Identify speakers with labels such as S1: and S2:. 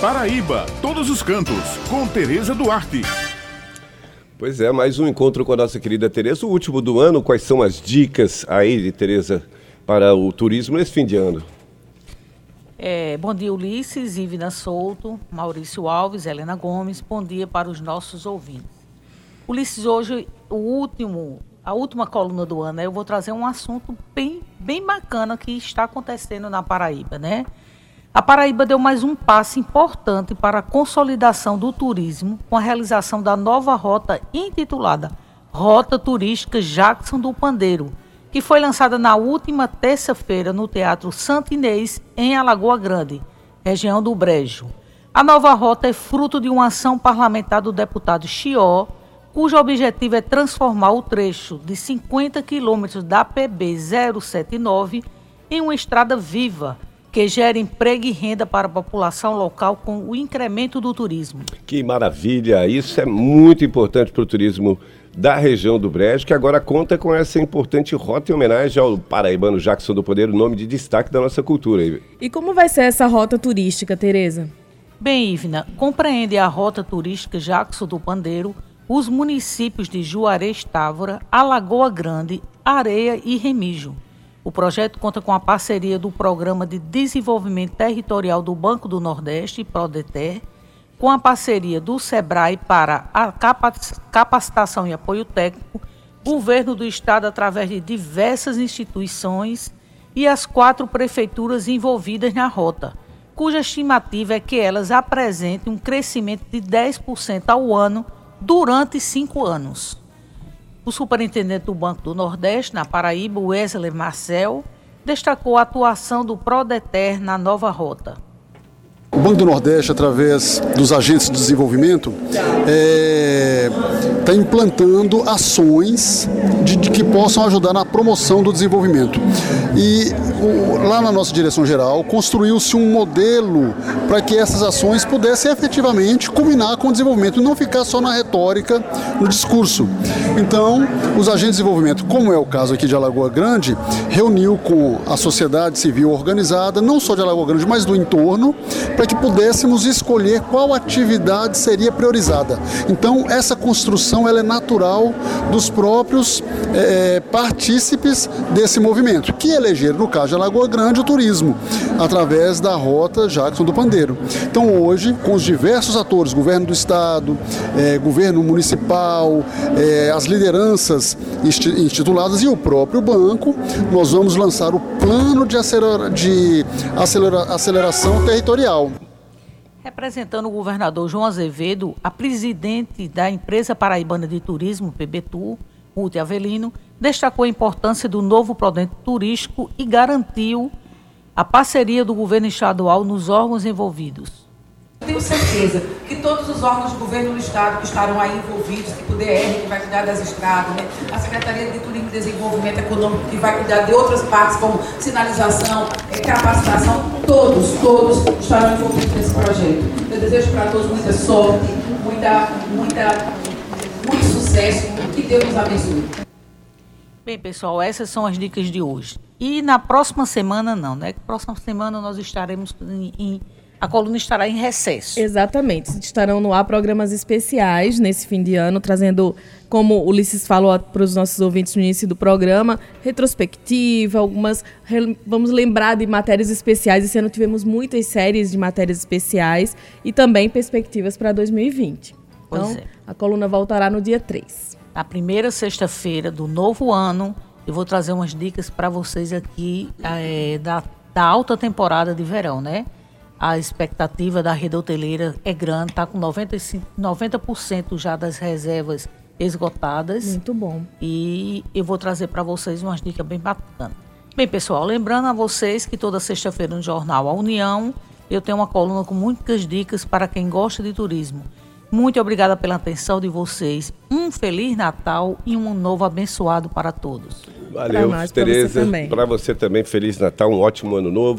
S1: Paraíba, todos os cantos, com Tereza Duarte.
S2: Pois é, mais um encontro com a nossa querida Tereza, o último do ano. Quais são as dicas aí, Tereza, para o turismo nesse fim de ano?
S3: É, bom dia, Ulisses, Ivina Souto, Maurício Alves, Helena Gomes. Bom dia para os nossos ouvintes. Ulisses, hoje, o último, a última coluna do ano, eu vou trazer um assunto bem, bem bacana que está acontecendo na Paraíba, né? A Paraíba deu mais um passo importante para a consolidação do turismo com a realização da nova rota intitulada Rota Turística Jackson do Pandeiro, que foi lançada na última terça-feira no Teatro Santo Inês, em Alagoa Grande, região do Brejo. A nova rota é fruto de uma ação parlamentar do deputado Chió, cujo objetivo é transformar o trecho de 50 quilômetros da PB 079 em uma estrada viva que gera emprego e renda para a população local com o incremento do turismo.
S2: Que maravilha! Isso é muito importante para o turismo da região do Brejo, que agora conta com essa importante rota em homenagem ao paraibano Jackson do Poder, o nome de destaque da nossa cultura.
S4: E como vai ser essa rota turística, Tereza?
S3: Bem, Ivna, compreende a rota turística Jackson do Pandeiro, os municípios de Juarez Távora, Alagoa Grande, Areia e Remígio. O projeto conta com a parceria do Programa de Desenvolvimento Territorial do Banco do Nordeste, PRODETER, com a parceria do SEBRAE para a capacitação e apoio técnico, Governo do Estado através de diversas instituições e as quatro prefeituras envolvidas na rota, cuja estimativa é que elas apresentem um crescimento de 10% ao ano durante cinco anos. O superintendente do Banco do Nordeste, na Paraíba, Wesley Marcel, destacou a atuação do Prodeter na nova rota.
S5: O Banco do Nordeste, através dos agentes de desenvolvimento, é, tá implantando ações de, de, que possam ajudar na promoção do desenvolvimento. E o, lá na nossa direção geral, construiu-se um modelo para que essas ações pudessem efetivamente culminar com o desenvolvimento e não ficar só na retórica, no discurso. Então, os agentes de desenvolvimento, como é o caso aqui de Alagoa Grande, reuniu com a sociedade civil organizada, não só de Alagoa Grande, mas do entorno, para que pudéssemos escolher qual atividade seria priorizada. Então, essa construção ela é natural dos próprios é, partícipes desse movimento, que elegeram, no caso de Alagoa Grande, o turismo, através da rota Jackson do Pandeiro. Então, hoje, com os diversos atores, governo do Estado, é, governo municipal, é, as lideranças instituladas e o próprio banco, nós vamos lançar o plano de, acelera de acelera aceleração territorial.
S3: Representando o governador João Azevedo, a presidente da empresa paraibana de turismo, PBTU, Ruth Avelino, destacou a importância do novo produto turístico e garantiu a parceria do governo estadual nos órgãos envolvidos.
S6: Tenho certeza que todos os órgãos do governo do Estado que estarão aí envolvidos, tipo o DR, que vai cuidar das estradas, né? a Secretaria de Turismo e Desenvolvimento Econômico, que vai cuidar de outras partes, como sinalização, eh, capacitação, todos, todos estarão envolvidos nesse projeto. Eu desejo para todos muita sorte, muita, muita, muito sucesso, que Deus nos abençoe.
S3: Bem, pessoal, essas são as dicas de hoje. E na próxima semana, não, né? Próxima semana nós estaremos em, em a coluna estará em recesso.
S4: Exatamente. Estarão no ar programas especiais nesse fim de ano, trazendo, como o Ulisses falou para os nossos ouvintes no início do programa, retrospectiva, algumas. Vamos lembrar de matérias especiais. Esse ano tivemos muitas séries de matérias especiais e também perspectivas para 2020. Então, é. a coluna voltará no dia 3.
S3: Na primeira sexta-feira do novo ano, eu vou trazer umas dicas para vocês aqui é, da, da alta temporada de verão, né? A expectativa da rede hoteleira é grande, está com 95, 90% já das reservas esgotadas.
S4: Muito bom.
S3: E eu vou trazer para vocês umas dicas bem bacanas. Bem, pessoal, lembrando a vocês que toda sexta-feira no jornal A União eu tenho uma coluna com muitas dicas para quem gosta de turismo. Muito obrigada pela atenção de vocês. Um feliz Natal e um novo abençoado para todos.
S2: Valeu, Tereza. Para você, você também, feliz Natal, um ótimo ano novo.